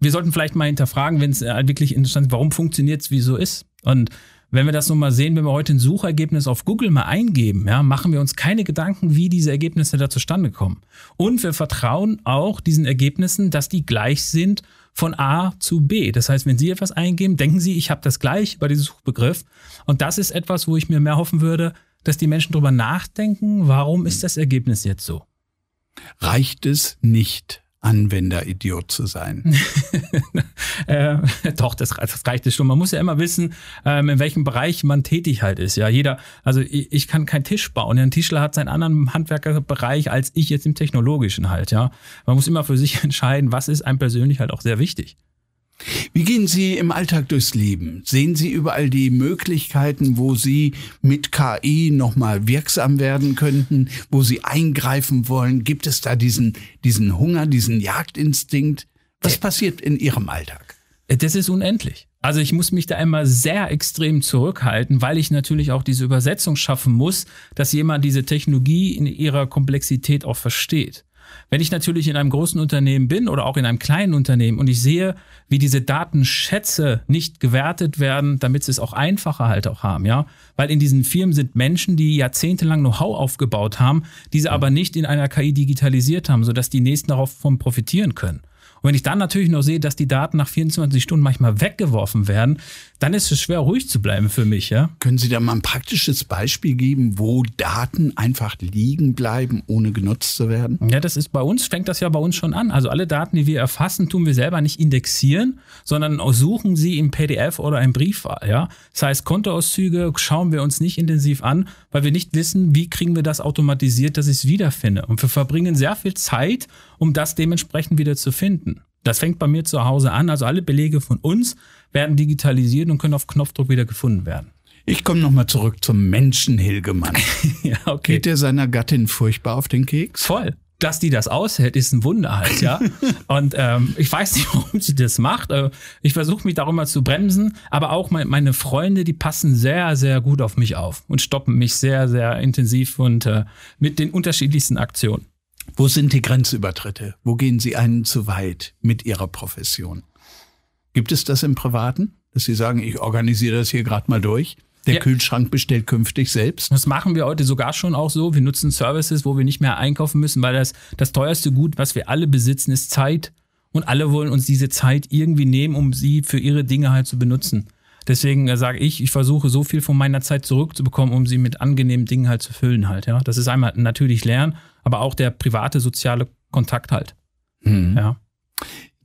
B: wir sollten vielleicht mal hinterfragen, wenn es äh, wirklich interessant ist, warum funktioniert es, wie so ist. Und wenn wir das nun mal sehen, wenn wir heute ein Suchergebnis auf Google mal eingeben, ja, machen wir uns keine Gedanken, wie diese Ergebnisse da zustande kommen. Und wir vertrauen auch diesen Ergebnissen, dass die gleich sind von A zu B. Das heißt, wenn Sie etwas eingeben, denken Sie, ich habe das gleich über diesen Suchbegriff. Und das ist etwas, wo ich mir mehr hoffen würde, dass die Menschen darüber nachdenken, warum ist das Ergebnis jetzt so?
C: Reicht es nicht, Anwenderidiot zu sein. [laughs]
B: äh, doch, das, das reicht es schon. Man muss ja immer wissen, ähm, in welchem Bereich man tätig halt ist. Ja, jeder, also ich, ich kann keinen Tisch bauen. Ein Tischler hat seinen anderen Handwerkerbereich als ich jetzt im technologischen halt. Ja, man muss immer für sich [laughs] entscheiden, was ist einem persönlich halt auch sehr wichtig.
C: Wie gehen Sie im Alltag durchs Leben? Sehen Sie überall die Möglichkeiten, wo Sie mit KI nochmal wirksam werden könnten, wo Sie eingreifen wollen? Gibt es da diesen, diesen Hunger, diesen Jagdinstinkt? Was passiert in Ihrem Alltag?
B: Das ist unendlich. Also ich muss mich da immer sehr extrem zurückhalten, weil ich natürlich auch diese Übersetzung schaffen muss, dass jemand diese Technologie in ihrer Komplexität auch versteht. Wenn ich natürlich in einem großen Unternehmen bin oder auch in einem kleinen Unternehmen und ich sehe, wie diese Datenschätze nicht gewertet werden, damit sie es auch einfacher halt auch haben, ja, weil in diesen Firmen sind Menschen, die jahrzehntelang Know-how aufgebaut haben, diese aber nicht in einer KI digitalisiert haben, sodass die nächsten darauf von profitieren können. Und wenn ich dann natürlich noch sehe, dass die Daten nach 24 Stunden manchmal weggeworfen werden, dann ist es schwer, ruhig zu bleiben für mich, ja.
C: Können Sie da mal ein praktisches Beispiel geben, wo Daten einfach liegen bleiben, ohne genutzt zu werden?
B: Ja, das ist bei uns, fängt das ja bei uns schon an. Also alle Daten, die wir erfassen, tun wir selber nicht indexieren, sondern suchen sie im PDF oder im Briefwahl, ja. Das heißt, Kontoauszüge schauen wir uns nicht intensiv an, weil wir nicht wissen, wie kriegen wir das automatisiert, dass ich es wiederfinde. Und wir verbringen sehr viel Zeit, um das dementsprechend wieder zu finden. Das fängt bei mir zu Hause an. Also alle Belege von uns werden digitalisiert und können auf Knopfdruck wieder gefunden werden.
C: Ich komme nochmal zurück zum Menschen Hilgemann. [laughs] ja, okay. Geht er seiner Gattin furchtbar auf den Keks?
B: Voll. Dass die das aushält, ist ein Wunder halt, ja. [laughs] und ähm, ich weiß nicht, warum sie das macht. Äh, ich versuche mich darum mal zu bremsen, aber auch meine Freunde, die passen sehr, sehr gut auf mich auf und stoppen mich sehr, sehr intensiv und äh, mit den unterschiedlichsten Aktionen.
C: Wo sind die Grenzübertritte? Wo gehen Sie einen zu weit mit Ihrer Profession? Gibt es das im Privaten, dass Sie sagen, ich organisiere das hier gerade mal durch? Der ja. Kühlschrank bestellt künftig selbst.
B: Das machen wir heute sogar schon auch so. Wir nutzen Services, wo wir nicht mehr einkaufen müssen, weil das, das teuerste Gut, was wir alle besitzen, ist Zeit. Und alle wollen uns diese Zeit irgendwie nehmen, um sie für ihre Dinge halt zu benutzen. Deswegen äh, sage ich, ich versuche so viel von meiner Zeit zurückzubekommen, um sie mit angenehmen Dingen halt zu füllen halt. Ja, das ist einmal natürlich Lernen, aber auch der private soziale Kontakt halt. Mhm. Ja.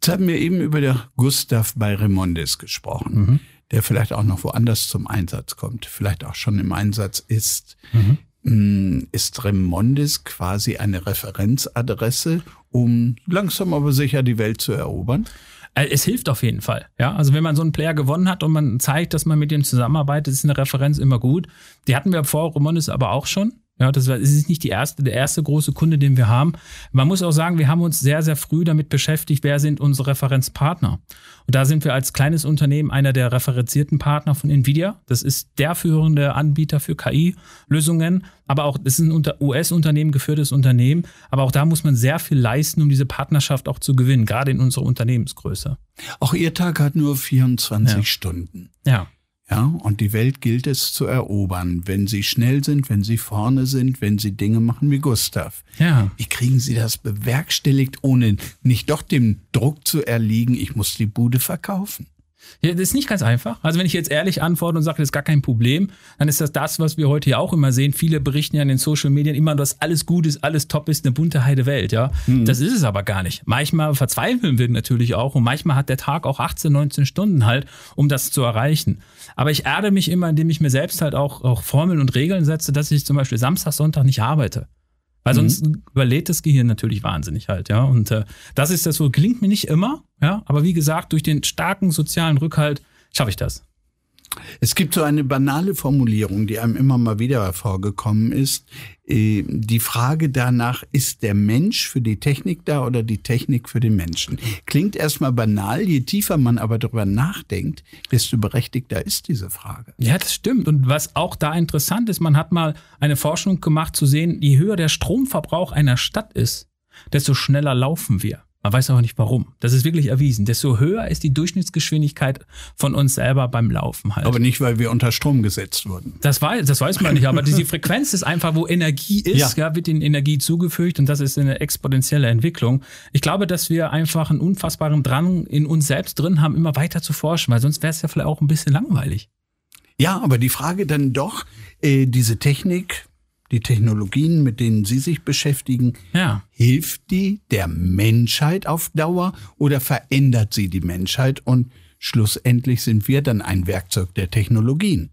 C: Jetzt haben wir eben über der Gustav bei Remondes gesprochen, mhm. der vielleicht auch noch woanders zum Einsatz kommt, vielleicht auch schon im Einsatz ist. Mhm. Mm, ist Remondes quasi eine Referenzadresse, um langsam aber sicher die Welt zu erobern?
B: Äh, es hilft auf jeden Fall. Ja, also wenn man so einen Player gewonnen hat und man zeigt, dass man mit dem zusammenarbeitet, ist eine Referenz immer gut. Die hatten wir vor Romonis aber auch schon. Ja, das ist nicht die erste, der erste große Kunde, den wir haben. Man muss auch sagen, wir haben uns sehr, sehr früh damit beschäftigt, wer sind unsere Referenzpartner. Und da sind wir als kleines Unternehmen einer der referenzierten Partner von Nvidia. Das ist der führende Anbieter für KI-Lösungen. Aber auch, das ist ein US-Unternehmen geführtes Unternehmen. Aber auch da muss man sehr viel leisten, um diese Partnerschaft auch zu gewinnen, gerade in unserer Unternehmensgröße.
C: Auch Ihr Tag hat nur 24 ja. Stunden.
B: Ja.
C: Ja, und die Welt gilt es zu erobern, wenn sie schnell sind, wenn sie vorne sind, wenn sie Dinge machen wie Gustav.
B: Ja.
C: Wie kriegen sie das bewerkstelligt, ohne nicht doch dem Druck zu erliegen, ich muss die Bude verkaufen?
B: Ja, das ist nicht ganz einfach. Also wenn ich jetzt ehrlich antworte und sage, das ist gar kein Problem, dann ist das das, was wir heute ja auch immer sehen. Viele berichten ja in den Social Medien immer, dass alles gut ist, alles top ist, eine bunte Heide Welt, ja. Mhm. Das ist es aber gar nicht. Manchmal verzweifeln wir natürlich auch und manchmal hat der Tag auch 18, 19 Stunden halt, um das zu erreichen. Aber ich erde mich immer, indem ich mir selbst halt auch, auch Formeln und Regeln setze, dass ich zum Beispiel Samstag, Sonntag nicht arbeite. Weil mhm. sonst mhm. überlädt das Gehirn natürlich wahnsinnig halt, ja. Und äh, das ist das so, gelingt mir nicht immer, ja. Aber wie gesagt, durch den starken sozialen Rückhalt schaffe ich das.
C: Es gibt so eine banale Formulierung, die einem immer mal wieder vorgekommen ist. Äh, die Frage danach, ist der Mensch für die Technik da oder die Technik für den Menschen? Klingt erstmal banal, je tiefer man aber darüber nachdenkt, desto berechtigter ist diese Frage.
B: Ja, das stimmt. Und was auch da interessant ist, man hat mal eine Forschung gemacht zu sehen, je höher der Stromverbrauch einer Stadt ist, desto schneller laufen wir. Man weiß aber nicht warum. Das ist wirklich erwiesen. Desto höher ist die Durchschnittsgeschwindigkeit von uns selber beim Laufen halt.
C: Aber nicht, weil wir unter Strom gesetzt wurden.
B: Das weiß, das weiß man nicht. Aber diese Frequenz ist einfach, wo Energie ist, ja. ja wird in Energie zugefügt und das ist eine exponentielle Entwicklung. Ich glaube, dass wir einfach einen unfassbaren Drang in uns selbst drin haben, immer weiter zu forschen, weil sonst wäre es ja vielleicht auch ein bisschen langweilig.
C: Ja, aber die Frage dann doch, äh, diese Technik, die Technologien, mit denen Sie sich beschäftigen,
B: ja.
C: hilft die der Menschheit auf Dauer oder verändert sie die Menschheit und schlussendlich sind wir dann ein Werkzeug der Technologien?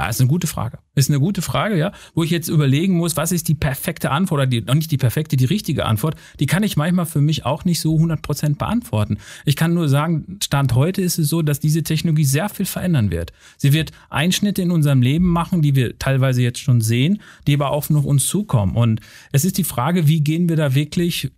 B: Ja, ist eine gute Frage. Ist eine gute Frage, ja. Wo ich jetzt überlegen muss, was ist die perfekte Antwort oder die, noch nicht die perfekte, die richtige Antwort. Die kann ich manchmal für mich auch nicht so 100% beantworten. Ich kann nur sagen, Stand heute ist es so, dass diese Technologie sehr viel verändern wird. Sie wird Einschnitte in unserem Leben machen, die wir teilweise jetzt schon sehen, die aber auch noch uns zukommen. Und es ist die Frage, wie gehen wir da wirklich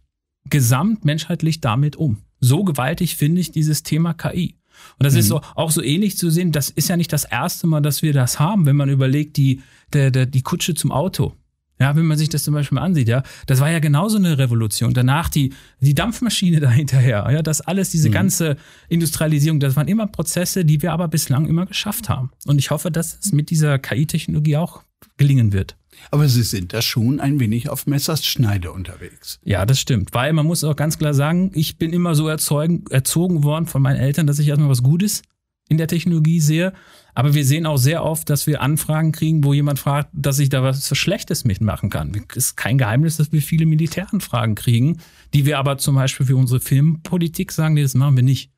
B: gesamtmenschheitlich damit um? So gewaltig finde ich dieses Thema KI. Und das mhm. ist so, auch so ähnlich zu sehen. Das ist ja nicht das erste Mal, dass wir das haben, wenn man überlegt, die, der, der, die Kutsche zum Auto. Ja, wenn man sich das zum Beispiel mal ansieht, ja, das war ja genauso eine Revolution. Danach die, die Dampfmaschine [laughs] dahinterher, ja, das alles, diese mhm. ganze Industrialisierung, das waren immer Prozesse, die wir aber bislang immer geschafft haben. Und ich hoffe, dass es mit dieser KI-Technologie auch gelingen wird.
C: Aber Sie sind da schon ein wenig auf Messers Schneide unterwegs.
B: Ja, das stimmt. Weil man muss auch ganz klar sagen, ich bin immer so erzeugen, erzogen worden von meinen Eltern, dass ich erstmal was Gutes in der Technologie sehe. Aber wir sehen auch sehr oft, dass wir Anfragen kriegen, wo jemand fragt, dass ich da was Schlechtes mitmachen kann. Es ist kein Geheimnis, dass wir viele Militäranfragen kriegen, die wir aber zum Beispiel für unsere Filmpolitik sagen, nee, das machen wir nicht.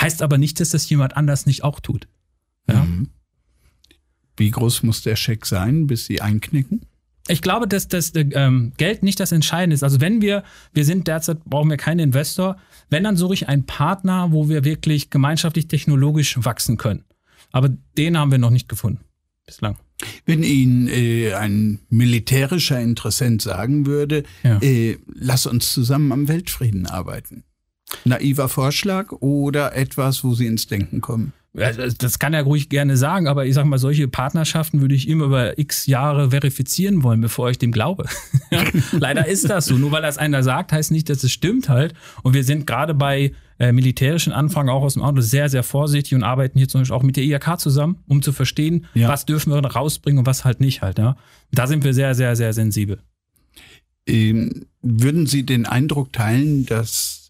B: Heißt aber nicht, dass das jemand anders nicht auch tut. Ja? Mhm.
C: Wie groß muss der Scheck sein, bis Sie einknicken?
B: Ich glaube, dass das ähm, Geld nicht das Entscheidende ist. Also wenn wir, wir sind derzeit, brauchen wir keinen Investor. Wenn, dann suche ich einen Partner, wo wir wirklich gemeinschaftlich technologisch wachsen können. Aber den haben wir noch nicht gefunden bislang.
C: Wenn Ihnen äh, ein militärischer Interessent sagen würde, ja. äh, lass uns zusammen am Weltfrieden arbeiten. Naiver Vorschlag oder etwas, wo Sie ins Denken kommen?
B: Das kann er ruhig gerne sagen, aber ich sag mal, solche Partnerschaften würde ich immer über x Jahre verifizieren wollen, bevor ich dem glaube. [laughs] Leider ist das so. Nur weil das einer sagt, heißt nicht, dass es stimmt halt. Und wir sind gerade bei äh, militärischen Anfragen auch aus dem Auto sehr, sehr vorsichtig und arbeiten hier zum Beispiel auch mit der IAK zusammen, um zu verstehen, ja. was dürfen wir rausbringen und was halt nicht halt. Ja. Da sind wir sehr, sehr, sehr sensibel.
C: Ähm, würden Sie den Eindruck teilen, dass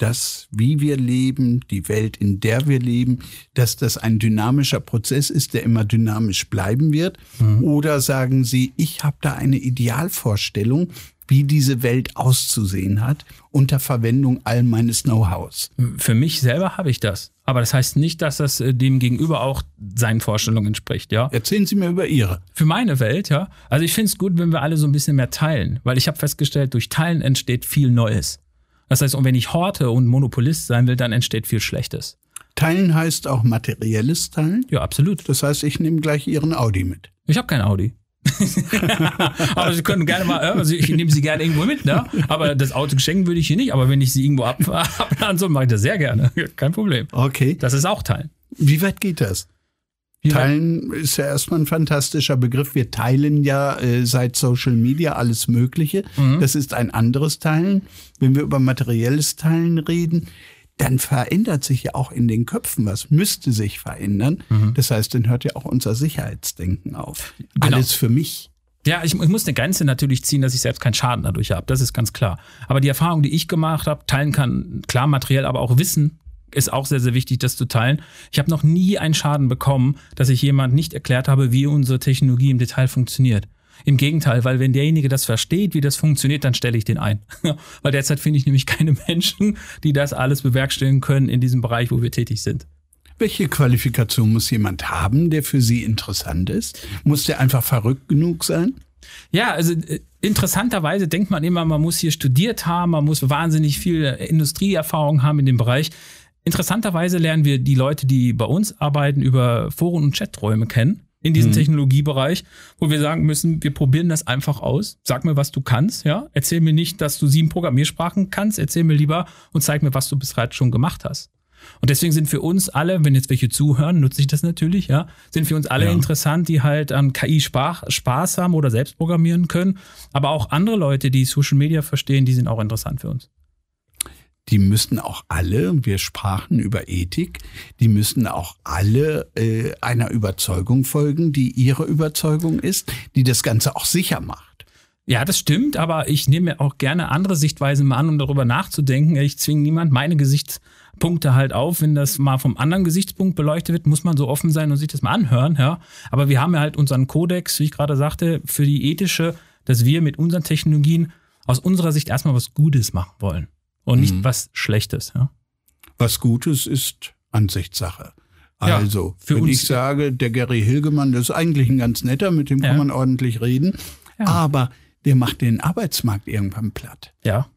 C: das, wie wir leben, die Welt, in der wir leben, dass das ein dynamischer Prozess ist, der immer dynamisch bleiben wird? Mhm. Oder sagen Sie, ich habe da eine Idealvorstellung, wie diese Welt auszusehen hat, unter Verwendung all meines Know-hows.
B: Für mich selber habe ich das. Aber das heißt nicht, dass das äh, dem Gegenüber auch seinen Vorstellungen entspricht, ja.
C: Erzählen Sie mir über Ihre.
B: Für meine Welt, ja. Also ich finde es gut, wenn wir alle so ein bisschen mehr teilen, weil ich habe festgestellt, durch Teilen entsteht viel Neues. Das heißt, und wenn ich Horte und Monopolist sein will, dann entsteht viel Schlechtes.
C: Teilen heißt auch materielles Teilen?
B: Ja, absolut.
C: Das heißt, ich nehme gleich Ihren Audi mit.
B: Ich habe kein Audi. [laughs] aber Sie können gerne mal, also ich nehme Sie gerne irgendwo mit, ne? Aber das Auto geschenken würde ich hier nicht. Aber wenn ich Sie irgendwo [laughs] abladen soll, mache ich das sehr gerne. [laughs] Kein Problem.
C: Okay.
B: Das ist auch Teilen.
C: Wie weit geht das? Teilen ist ja erstmal ein fantastischer Begriff. Wir teilen ja äh, seit Social Media alles Mögliche. Mhm. Das ist ein anderes Teilen. Wenn wir über materielles Teilen reden, dann verändert sich ja auch in den Köpfen was, müsste sich verändern. Mhm. Das heißt, dann hört ja auch unser Sicherheitsdenken auf. Genau. Alles für mich.
B: Ja, ich, ich, muss eine Grenze natürlich ziehen, dass ich selbst keinen Schaden dadurch habe. Das ist ganz klar. Aber die Erfahrung, die ich gemacht habe, teilen kann, klar materiell, aber auch Wissen, ist auch sehr, sehr wichtig, das zu teilen. Ich habe noch nie einen Schaden bekommen, dass ich jemand nicht erklärt habe, wie unsere Technologie im Detail funktioniert. Im Gegenteil, weil wenn derjenige das versteht, wie das funktioniert, dann stelle ich den ein. [laughs] weil derzeit finde ich nämlich keine Menschen, die das alles bewerkstelligen können in diesem Bereich, wo wir tätig sind.
C: Welche Qualifikation muss jemand haben, der für Sie interessant ist? Muss der einfach verrückt genug sein?
B: Ja, also äh, interessanterweise denkt man immer, man muss hier studiert haben, man muss wahnsinnig viel Industrieerfahrung haben in dem Bereich. Interessanterweise lernen wir die Leute, die bei uns arbeiten, über Foren und Chaträume kennen in diesem mhm. Technologiebereich, wo wir sagen müssen, wir probieren das einfach aus. Sag mir, was du kannst, ja. Erzähl mir nicht, dass du sieben Programmiersprachen kannst. Erzähl mir lieber und zeig mir, was du bereits schon gemacht hast. Und deswegen sind für uns alle, wenn jetzt welche zuhören, nutze ich das natürlich, ja, sind für uns alle ja. interessant, die halt an KI Spaß haben oder selbst programmieren können. Aber auch andere Leute, die Social Media verstehen, die sind auch interessant für uns
C: die müssen auch alle, wir sprachen über Ethik, die müssen auch alle äh, einer Überzeugung folgen, die ihre Überzeugung ist, die das Ganze auch sicher macht.
B: Ja, das stimmt, aber ich nehme auch gerne andere Sichtweisen mal an, um darüber nachzudenken. Ich zwinge niemand meine Gesichtspunkte halt auf. Wenn das mal vom anderen Gesichtspunkt beleuchtet wird, muss man so offen sein und sich das mal anhören. Ja, aber wir haben ja halt unseren Kodex, wie ich gerade sagte, für die ethische, dass wir mit unseren Technologien aus unserer Sicht erstmal was Gutes machen wollen und nicht mhm. was Schlechtes. Ja?
C: Was Gutes ist Ansichtssache. Also, ja, wenn ich sage, der Gary Hilgemann, das ist eigentlich ein ganz netter, mit dem ja. kann man ordentlich reden, aber der macht den Arbeitsmarkt irgendwann platt.
B: Ja.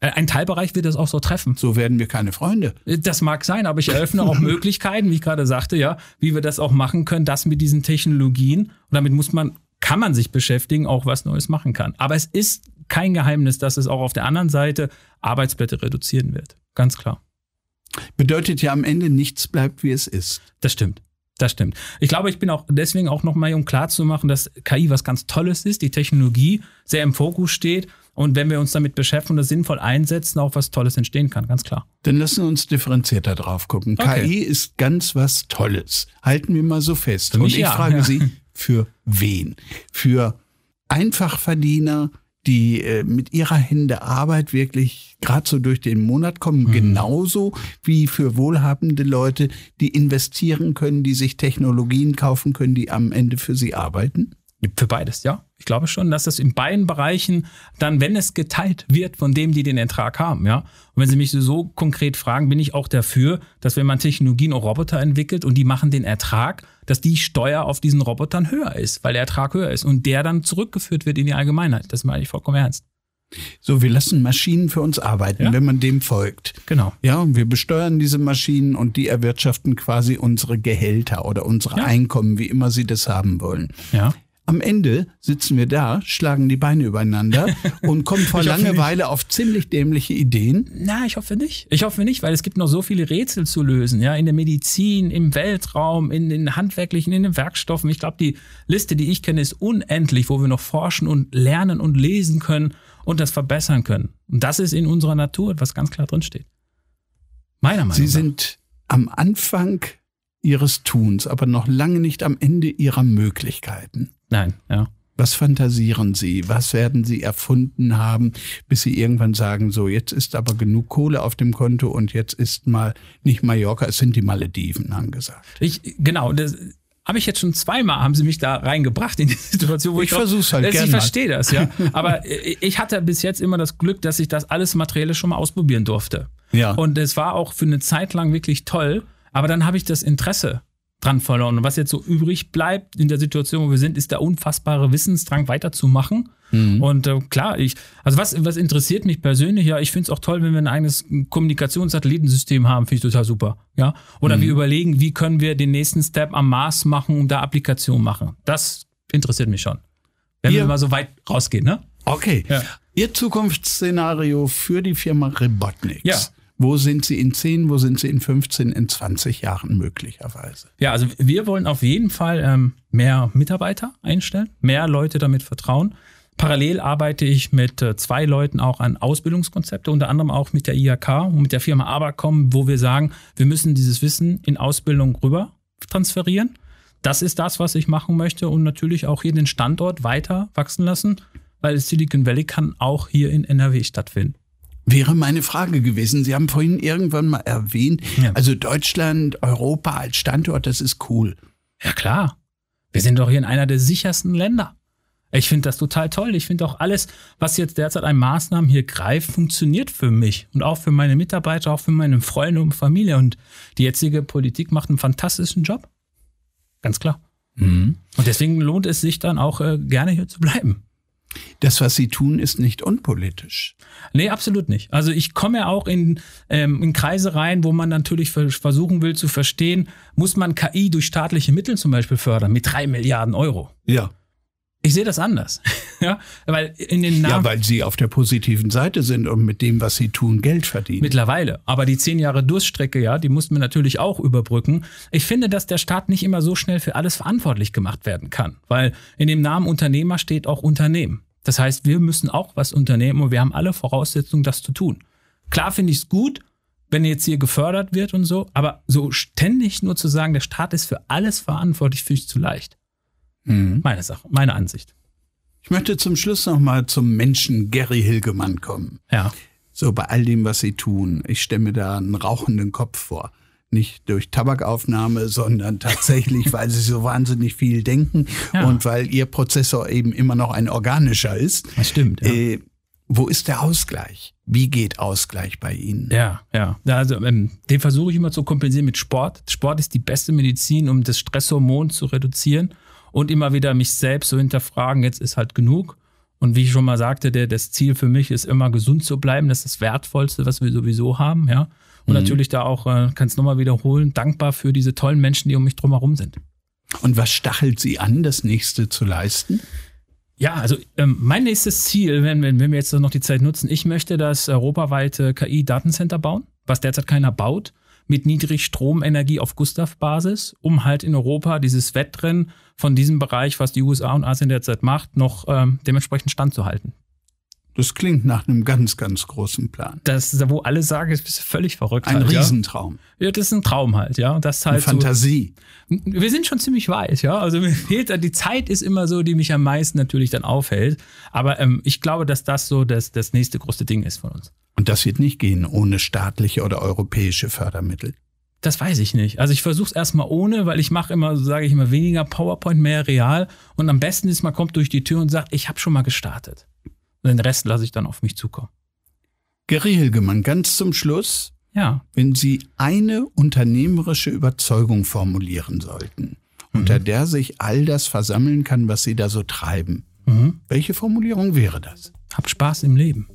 B: Ein Teilbereich wird das auch so treffen.
C: So werden wir keine Freunde.
B: Äh, das mag sein, aber ich eröffne auch [laughs] Möglichkeiten, wie ich gerade sagte, ja, wie wir das auch machen können, das mit diesen Technologien. Und damit muss man, kann man sich beschäftigen, auch was Neues machen kann. Aber es ist kein Geheimnis, dass es auch auf der anderen Seite Arbeitsplätze reduzieren wird. Ganz klar.
C: Bedeutet ja am Ende nichts bleibt, wie es ist.
B: Das stimmt. Das stimmt. Ich glaube, ich bin auch deswegen auch nochmal, um klarzumachen, dass KI was ganz Tolles ist, die Technologie sehr im Fokus steht und wenn wir uns damit beschäftigen und das sinnvoll einsetzen, auch was Tolles entstehen kann, ganz klar.
C: Dann lassen wir uns differenzierter drauf gucken. Okay. KI ist ganz was Tolles. Halten wir mal so fest. und ich ja, frage ja. [laughs] Sie, für wen? Für Einfachverdiener, die äh, mit ihrer Hände Arbeit wirklich gerade so durch den Monat kommen, mhm. genauso wie für wohlhabende Leute, die investieren können, die sich Technologien kaufen können, die am Ende für sie arbeiten?
B: Für beides, ja. Ich glaube schon, dass das in beiden Bereichen dann, wenn es geteilt wird von dem, die den Ertrag haben, ja. Und wenn Sie mich so konkret fragen, bin ich auch dafür, dass wenn man Technologien und Roboter entwickelt und die machen den Ertrag, dass die Steuer auf diesen Robotern höher ist, weil der Ertrag höher ist und der dann zurückgeführt wird in die Allgemeinheit. Das meine ich vollkommen ernst.
C: So, wir lassen Maschinen für uns arbeiten, ja? wenn man dem folgt.
B: Genau.
C: Ja, wir besteuern diese Maschinen und die erwirtschaften quasi unsere Gehälter oder unsere ja. Einkommen, wie immer sie das haben wollen.
B: Ja.
C: Am Ende sitzen wir da, schlagen die Beine übereinander [laughs] und kommen vor Langeweile auf ziemlich dämliche Ideen.
B: Na, ich hoffe nicht. Ich hoffe nicht, weil es gibt noch so viele Rätsel zu lösen, ja, in der Medizin, im Weltraum, in den handwerklichen, in den Werkstoffen. Ich glaube, die Liste, die ich kenne, ist unendlich, wo wir noch forschen und lernen und lesen können und das verbessern können. Und das ist in unserer Natur, was ganz klar drinsteht. Meiner Meinung nach.
C: Sie sind am Anfang ihres Tuns, aber noch lange nicht am Ende ihrer Möglichkeiten.
B: Nein, ja.
C: Was fantasieren Sie? Was werden Sie erfunden haben, bis Sie irgendwann sagen, so, jetzt ist aber genug Kohle auf dem Konto und jetzt ist mal nicht Mallorca, es sind die Malediven angesagt.
B: Ich, genau, das habe ich jetzt schon zweimal, haben Sie mich da reingebracht in die [laughs] Situation, wo ich,
C: ich versuch's halt
B: gerne. Ich verstehe das, ja. [laughs] Aber ich hatte bis jetzt immer das Glück, dass ich das alles Materielle schon mal ausprobieren durfte.
C: Ja.
B: Und es war auch für eine Zeit lang wirklich toll. Aber dann habe ich das Interesse dran verloren. Und was jetzt so übrig bleibt in der Situation, wo wir sind, ist der unfassbare Wissensdrang weiterzumachen. Mhm. Und äh, klar, ich, also was, was interessiert mich persönlich, ja, ich finde es auch toll, wenn wir ein eigenes Kommunikationssatellitensystem haben, finde ich total super. Ja. Oder mhm. wir überlegen, wie können wir den nächsten Step am Mars machen und da Applikationen machen. Das interessiert mich schon. Wenn Ihr, wir mal so weit rausgehen, ne?
C: Okay. Ja. Ihr Zukunftsszenario für die Firma Rebotniks.
B: Ja.
C: Wo sind Sie in 10, wo sind Sie in 15, in 20 Jahren möglicherweise?
B: Ja, also wir wollen auf jeden Fall ähm, mehr Mitarbeiter einstellen, mehr Leute damit vertrauen. Parallel arbeite ich mit äh, zwei Leuten auch an Ausbildungskonzepte, unter anderem auch mit der IHK und mit der Firma Abercom, wo wir sagen, wir müssen dieses Wissen in Ausbildung rüber transferieren. Das ist das, was ich machen möchte und natürlich auch hier den Standort weiter wachsen lassen, weil Silicon Valley kann auch hier in NRW stattfinden.
C: Wäre meine Frage gewesen. Sie haben vorhin irgendwann mal erwähnt, ja. also Deutschland, Europa als Standort, das ist cool.
B: Ja klar. Wir sind doch hier in einer der sichersten Länder. Ich finde das total toll. Ich finde auch alles, was jetzt derzeit an Maßnahmen hier greift, funktioniert für mich und auch für meine Mitarbeiter, auch für meine Freunde und Familie. Und die jetzige Politik macht einen fantastischen Job. Ganz klar. Mhm. Und deswegen lohnt es sich dann auch äh, gerne hier zu bleiben.
C: Das, was Sie tun, ist nicht unpolitisch.
B: Nee, absolut nicht. Also ich komme ja auch in, ähm, in Kreise rein, wo man natürlich versuchen will zu verstehen, muss man KI durch staatliche Mittel zum Beispiel fördern mit drei Milliarden Euro.
C: Ja.
B: Ich sehe das anders. [laughs] ja, weil in den
C: Namen ja, weil sie auf der positiven Seite sind und mit dem, was sie tun, Geld verdienen.
B: Mittlerweile. Aber die zehn Jahre Durststrecke, ja, die mussten wir natürlich auch überbrücken. Ich finde, dass der Staat nicht immer so schnell für alles verantwortlich gemacht werden kann, weil in dem Namen Unternehmer steht auch Unternehmen. Das heißt, wir müssen auch was unternehmen und wir haben alle Voraussetzungen, das zu tun. Klar finde ich es gut, wenn jetzt hier gefördert wird und so, aber so ständig nur zu sagen, der Staat ist für alles verantwortlich, finde ich zu leicht. Mhm. Meine Sache, meine Ansicht.
C: Ich möchte zum Schluss noch mal zum Menschen Gary Hilgemann kommen.
B: Ja.
C: So bei all dem, was sie tun. Ich stelle mir da einen rauchenden Kopf vor. Nicht durch Tabakaufnahme, sondern tatsächlich, [laughs] weil sie so wahnsinnig viel denken ja. und weil ihr Prozessor eben immer noch ein organischer ist.
B: Das stimmt. Ja. Äh,
C: wo ist der Ausgleich? Wie geht Ausgleich bei Ihnen?
B: Ja, ja. Also ähm, den versuche ich immer zu kompensieren mit Sport. Sport ist die beste Medizin, um das Stresshormon zu reduzieren und immer wieder mich selbst so hinterfragen, jetzt ist halt genug. Und wie ich schon mal sagte, der, das Ziel für mich ist immer gesund zu bleiben. Das ist das Wertvollste, was wir sowieso haben, ja. Und mhm. natürlich da auch, äh, kann es nochmal wiederholen, dankbar für diese tollen Menschen, die um mich drumherum sind.
C: Und was stachelt Sie an, das nächste zu leisten?
B: Ja, also ähm, mein nächstes Ziel, wenn, wenn, wenn wir jetzt noch die Zeit nutzen, ich möchte das europaweite KI-Datencenter bauen, was derzeit keiner baut mit Niedrigstromenergie auf Gustav-Basis, um halt in Europa dieses Wettrennen von diesem Bereich, was die USA und Asien derzeit macht, noch ähm, dementsprechend standzuhalten.
C: Das klingt nach einem ganz, ganz großen Plan.
B: Das, wo alle sagen, es bist völlig verrückt.
C: Ein
B: halt,
C: Riesentraum.
B: Ja? ja, das ist ein Traum halt, ja. Das ist halt
C: Eine Fantasie.
B: So, wir sind schon ziemlich weit, ja. Also mir [laughs] fehlt, die Zeit ist immer so, die mich am meisten natürlich dann aufhält. Aber ähm, ich glaube, dass das so das, das nächste große Ding ist von uns.
C: Und das wird nicht gehen ohne staatliche oder europäische Fördermittel.
B: Das weiß ich nicht. Also ich versuche es erstmal ohne, weil ich mache immer, so sage ich immer, weniger PowerPoint, mehr real. Und am besten ist, man kommt durch die Tür und sagt, ich habe schon mal gestartet. Und den Rest lasse ich dann auf mich zukommen.
C: Gary Hilgemann, ganz zum Schluss.
B: Ja.
C: Wenn Sie eine unternehmerische Überzeugung formulieren sollten, mhm. unter der sich all das versammeln kann, was Sie da so treiben, mhm. welche Formulierung wäre das?
B: Habt Spaß im Leben.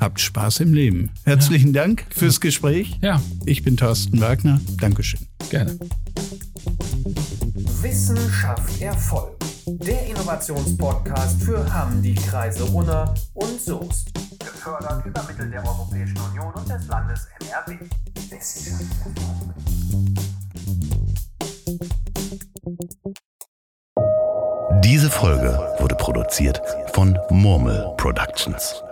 C: Habt Spaß im Leben. Herzlichen ja. Dank fürs Gespräch.
B: Ja.
C: Ich bin Thorsten Wagner. Dankeschön.
B: Gerne.
A: Wissenschaft Erfolg. Der Innovationspodcast für Hamm, die Kreise Unna und Soest. Gefördert über Mittel der Europäischen Union und des Landes NRW. Wissenschaft Erfolg.
D: Diese Folge wurde produziert von Murmel Productions.